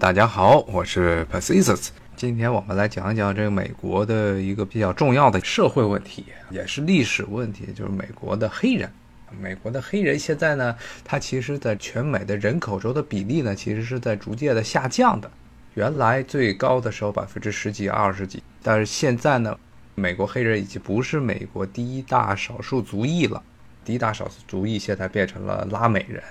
大家好，我是 Pacisus。今天我们来讲一讲这个美国的一个比较重要的社会问题，也是历史问题，就是美国的黑人。美国的黑人现在呢，它其实在全美的人口中的比例呢，其实是在逐渐的下降的。原来最高的时候百分之十几、二十几，但是现在呢，美国黑人已经不是美国第一大少数族裔了。第一大少数族裔现在变成了拉美人，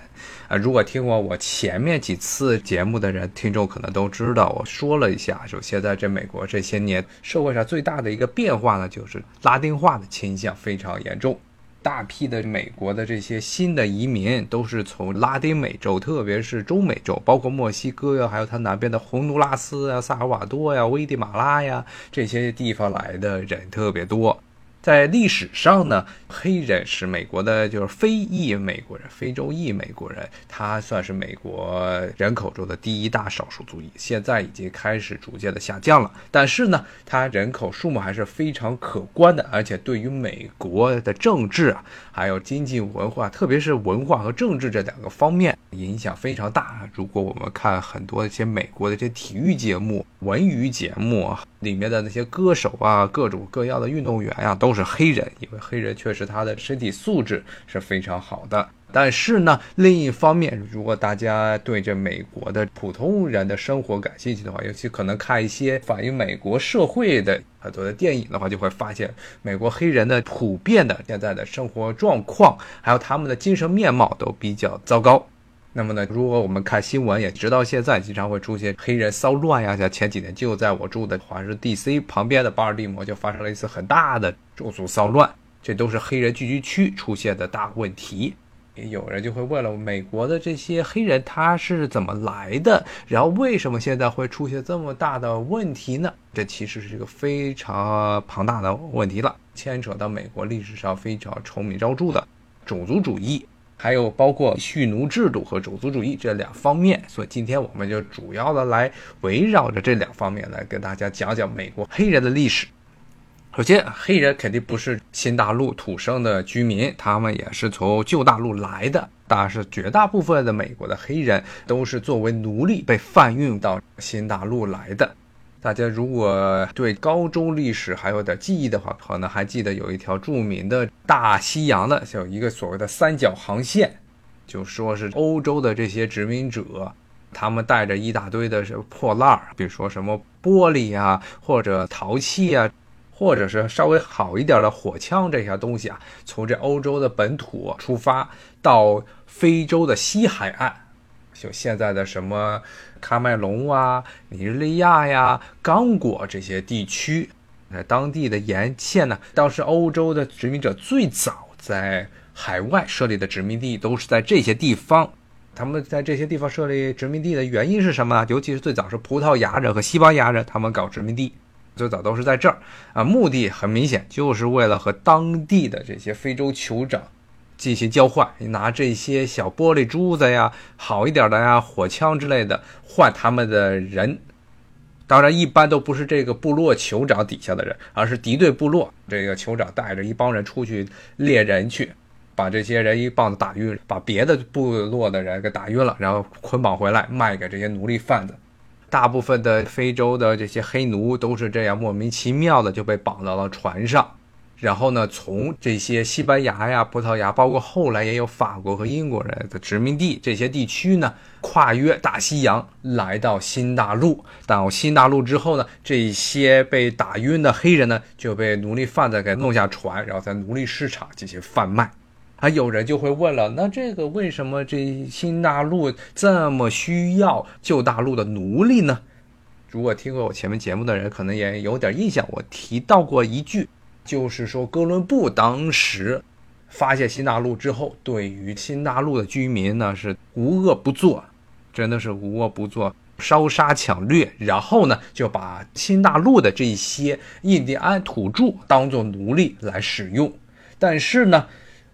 啊，如果听过我前面几次节目的人，听众可能都知道，我说了一下，就现在这美国这些年社会上最大的一个变化呢，就是拉丁化的倾向非常严重。大批的美国的这些新的移民都是从拉丁美洲，特别是中美洲，包括墨西哥呀，还有它南边的洪都拉斯啊、萨尔瓦多呀、危地马拉呀这些地方来的人特别多。在历史上呢，黑人是美国的，就是非裔美国人、非洲裔美国人，他算是美国人口中的第一大少数族裔。现在已经开始逐渐的下降了，但是呢，他人口数目还是非常可观的，而且对于美国的政治啊，还有经济文化，特别是文化和政治这两个方面影响非常大。如果我们看很多一些美国的这些体育节目、文娱节目里面的那些歌手啊，各种各样的运动员呀，都。是黑人，因为黑人确实他的身体素质是非常好的。但是呢，另一方面，如果大家对这美国的普通人的生活感兴趣的话，尤其可能看一些反映美国社会的很多的电影的话，就会发现美国黑人的普遍的现在的生活状况，还有他们的精神面貌都比较糟糕。那么呢，如果我们看新闻，也直到现在经常会出现黑人骚乱呀，像前几年就在我住的华盛顿 DC 旁边的巴尔的摩就发生了一次很大的种族骚乱，这都是黑人聚居区出现的大问题。也有人就会问了，美国的这些黑人他是怎么来的？然后为什么现在会出现这么大的问题呢？这其实是一个非常庞大的问题了，牵扯到美国历史上非常臭名昭著的种族主义。还有包括蓄奴制度和种族主义这两方面，所以今天我们就主要的来围绕着这两方面来跟大家讲讲美国黑人的历史。首先，黑人肯定不是新大陆土生的居民，他们也是从旧大陆来的，但是绝大部分的美国的黑人都是作为奴隶被贩运到新大陆来的。大家如果对高中历史还有点记忆的话，可能还记得有一条著名的大西洋的，有一个所谓的三角航线，就说是欧洲的这些殖民者，他们带着一大堆的破烂儿，比如说什么玻璃啊，或者陶器啊，或者是稍微好一点的火枪这些东西啊，从这欧洲的本土出发到非洲的西海岸。就现在的什么喀麦隆啊、尼日利亚呀、刚果这些地区，在当地的沿线呢，当时欧洲的殖民者最早在海外设立的殖民地都是在这些地方。他们在这些地方设立殖民地的原因是什么呢？尤其是最早是葡萄牙人和西班牙人，他们搞殖民地，最早都是在这儿啊。目的很明显，就是为了和当地的这些非洲酋长。进行交换，拿这些小玻璃珠子呀，好一点的呀，火枪之类的换他们的人。当然，一般都不是这个部落酋长底下的人，而是敌对部落。这个酋长带着一帮人出去猎人去，把这些人一棒子打晕，把别的部落的人给打晕了，然后捆绑回来卖给这些奴隶贩子。大部分的非洲的这些黑奴都是这样莫名其妙的就被绑到了船上。然后呢，从这些西班牙呀、葡萄牙，包括后来也有法国和英国人的殖民地这些地区呢，跨越大西洋来到新大陆。到新大陆之后呢，这些被打晕的黑人呢，就被奴隶贩子给弄下船，然后在奴隶市场进行贩卖。啊，有人就会问了，那这个为什么这新大陆这么需要旧大陆的奴隶呢？如果听过我前面节目的人，可能也有点印象，我提到过一句。就是说，哥伦布当时发现新大陆之后，对于新大陆的居民呢是无恶不作，真的是无恶不作，烧杀抢掠，然后呢就把新大陆的这些印第安土著当做奴隶来使用，但是呢。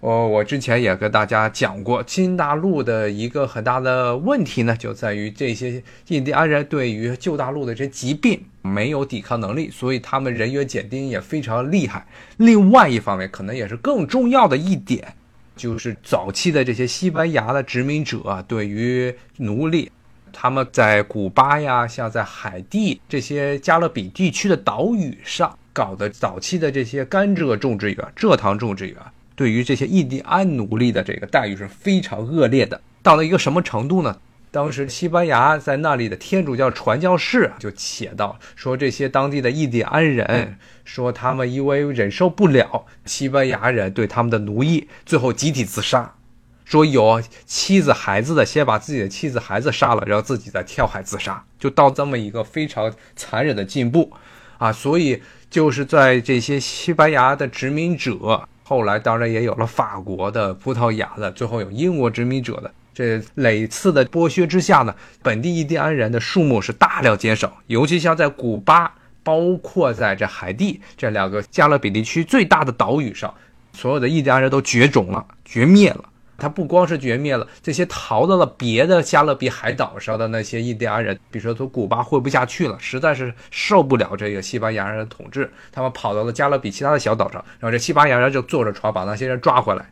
我我之前也跟大家讲过，新大陆的一个很大的问题呢，就在于这些印第安人对于旧大陆的这疾病没有抵抗能力，所以他们人员减丁也非常厉害。另外一方面，可能也是更重要的一点，就是早期的这些西班牙的殖民者对于奴隶。他们在古巴呀，像在海地这些加勒比地区的岛屿上搞的早期的这些甘蔗种植园、蔗糖种植园，对于这些印第安奴隶的这个待遇是非常恶劣的。到了一个什么程度呢？当时西班牙在那里的天主教传教士就写道说，这些当地的印第安人说，他们因为忍受不了西班牙人对他们的奴役，最后集体自杀。说有妻子孩子的，先把自己的妻子孩子杀了，然后自己再跳海自杀，就到这么一个非常残忍的进步啊！所以就是在这些西班牙的殖民者，后来当然也有了法国的、葡萄牙的，最后有英国殖民者的。这累次的剥削之下呢，本地印第安人的数目是大量减少，尤其像在古巴，包括在这海地这两个加勒比地区最大的岛屿上，所有的印第安人都绝种了，绝灭了。他不光是绝灭了这些逃到了别的加勒比海岛上的那些印第安人，比如说从古巴混不下去了，实在是受不了这个西班牙人的统治，他们跑到了加勒比其他的小岛上，然后这西班牙人就坐着船把那些人抓回来。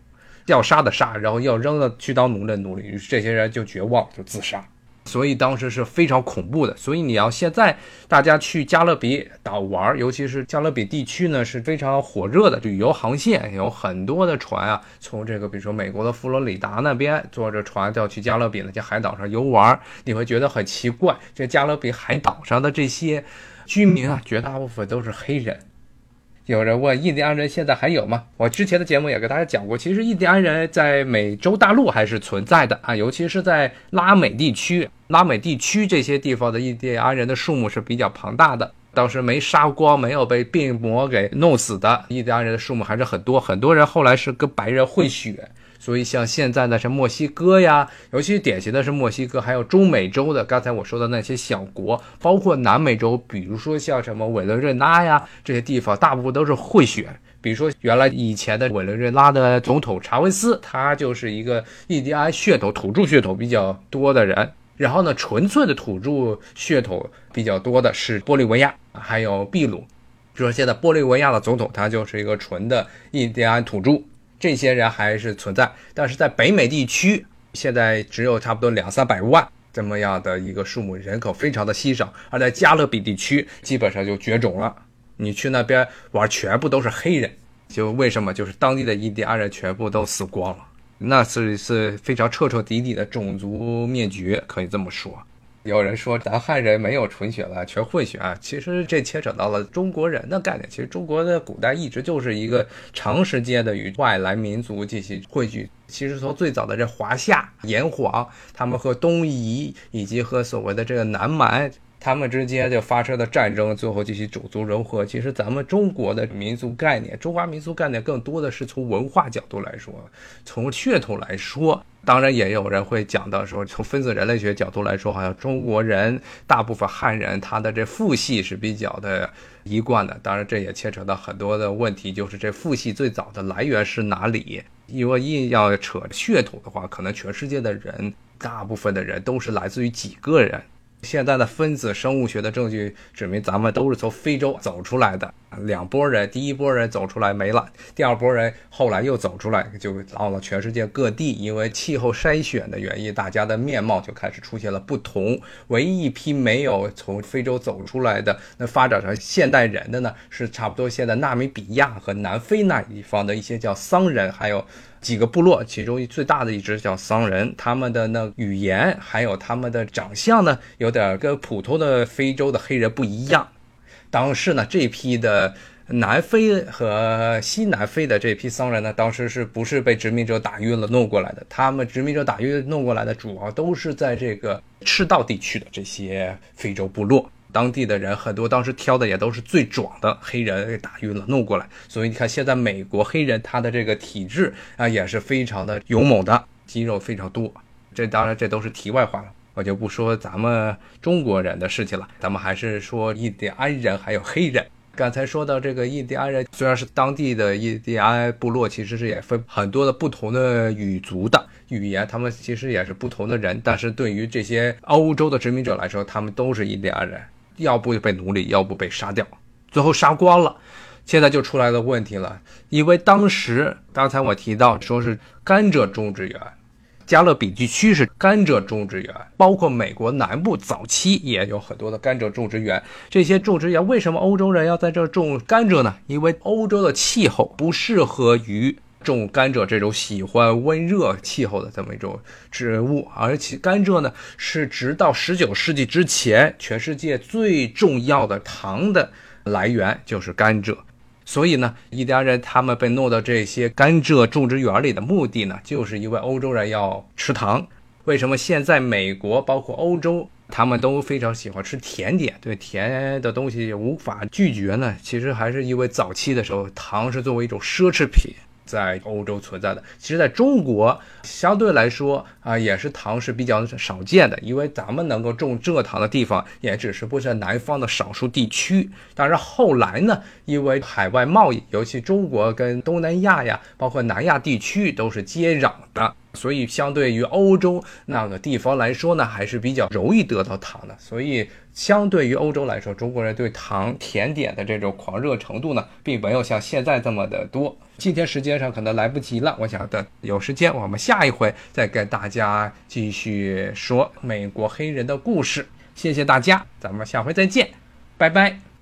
要杀的杀，然后要扔的去当奴隶奴隶，于是这些人就绝望，就自杀。所以当时是非常恐怖的。所以你要现在大家去加勒比岛玩，尤其是加勒比地区呢，是非常火热的旅游航线，有很多的船啊，从这个比如说美国的佛罗里达那边坐着船要去加勒比那些海岛上游玩，你会觉得很奇怪，这加勒比海岛上的这些居民啊，绝大部分都是黑人。有人问印第安人现在还有吗？我之前的节目也给大家讲过，其实印第安人在美洲大陆还是存在的啊，尤其是在拉美地区，拉美地区这些地方的印第安人的数目是比较庞大的。当时没杀光、没有被病魔给弄死的印第安人的数目还是很多，很多人后来是跟白人混血。所以，像现在的是墨西哥呀，尤其典型的是墨西哥，还有中美洲的，刚才我说的那些小国，包括南美洲，比如说像什么委内瑞拉呀这些地方，大部分都是混血。比如说，原来以前的委内瑞拉的总统查韦斯，他就是一个印第安血统、土著血统比较多的人。然后呢，纯粹的土著血统比较多的是玻利维亚，还有秘鲁。比如说，现在玻利维亚的总统，他就是一个纯的印第安土著。这些人还是存在，但是在北美地区，现在只有差不多两三百万这么样的一个数目，人口非常的稀少。而在加勒比地区，基本上就绝种了。你去那边玩，全部都是黑人，就为什么？就是当地的印第安人全部都死光了，那是是非常彻彻底底的种族灭绝，可以这么说。有人说咱汉人没有纯血了，全混血啊！其实这牵扯到了中国人的概念。其实中国的古代一直就是一个长时间的与外来民族进行汇聚。其实从最早的这华夏、炎黄，他们和东夷以及和所谓的这个南蛮。他们之间就发生的战争，最后进行种族融合。其实咱们中国的民族概念，中华民族概念更多的是从文化角度来说，从血统来说。当然也有人会讲到说，从分子人类学角度来说，好像中国人大部分汉人他的这父系是比较的一贯的。当然这也牵扯到很多的问题，就是这父系最早的来源是哪里？因为硬要扯血统的话，可能全世界的人大部分的人都是来自于几个人。现在的分子生物学的证据指明，咱们都是从非洲走出来的。两拨人，第一拨人走出来没了，第二拨人后来又走出来，就到了全世界各地。因为气候筛选的原因，大家的面貌就开始出现了不同。唯一一批没有从非洲走出来的，那发展成现代人的呢，是差不多现在纳米比亚和南非那一方的一些叫桑人，还有几个部落，其中最大的一支叫桑人。他们的那语言还有他们的长相呢，有点跟普通的非洲的黑人不一样。当时呢，这批的南非和西南非的这批桑人呢，当时是不是被殖民者打晕了弄过来的？他们殖民者打晕弄过来的，主要都是在这个赤道地区的这些非洲部落，当地的人很多，当时挑的也都是最壮的黑人给打晕了弄过来。所以你看，现在美国黑人他的这个体质啊，也是非常的勇猛的，肌肉非常多。这当然这都是题外话了。我就不说咱们中国人的事情了，咱们还是说印第安人还有黑人。刚才说到这个印第安人，虽然是当地的印第安部落，其实是也分很多的不同的语族的语言，他们其实也是不同的人。但是对于这些欧洲的殖民者来说，他们都是印第安人，要不被奴隶，要不被杀掉，最后杀光了。现在就出来了问题了，因为当时刚才我提到说是甘蔗种植园。加勒比地区是甘蔗种植园，包括美国南部早期也有很多的甘蔗种植园。这些种植园为什么欧洲人要在这种甘蔗呢？因为欧洲的气候不适合于种甘蔗这种喜欢温热气候的这么一种植物，而且甘蔗呢是直到十九世纪之前，全世界最重要的糖的来源就是甘蔗。所以呢，意大利人他们被弄到这些甘蔗种植园里的目的呢，就是因为欧洲人要吃糖。为什么现在美国包括欧洲，他们都非常喜欢吃甜点，对甜的东西无法拒绝呢？其实还是因为早期的时候，糖是作为一种奢侈品。在欧洲存在的，其实在中国相对来说啊，也是糖是比较少见的，因为咱们能够种蔗糖的地方也只是不是南方的少数地区。但是后来呢，因为海外贸易，尤其中国跟东南亚呀，包括南亚地区都是接壤的。所以，相对于欧洲那个地方来说呢，还是比较容易得到糖的。所以，相对于欧洲来说，中国人对糖甜点的这种狂热程度呢，并没有像现在这么的多。今天时间上可能来不及了，我想等有时间，我们下一回再跟大家继续说美国黑人的故事。谢谢大家，咱们下回再见，拜拜。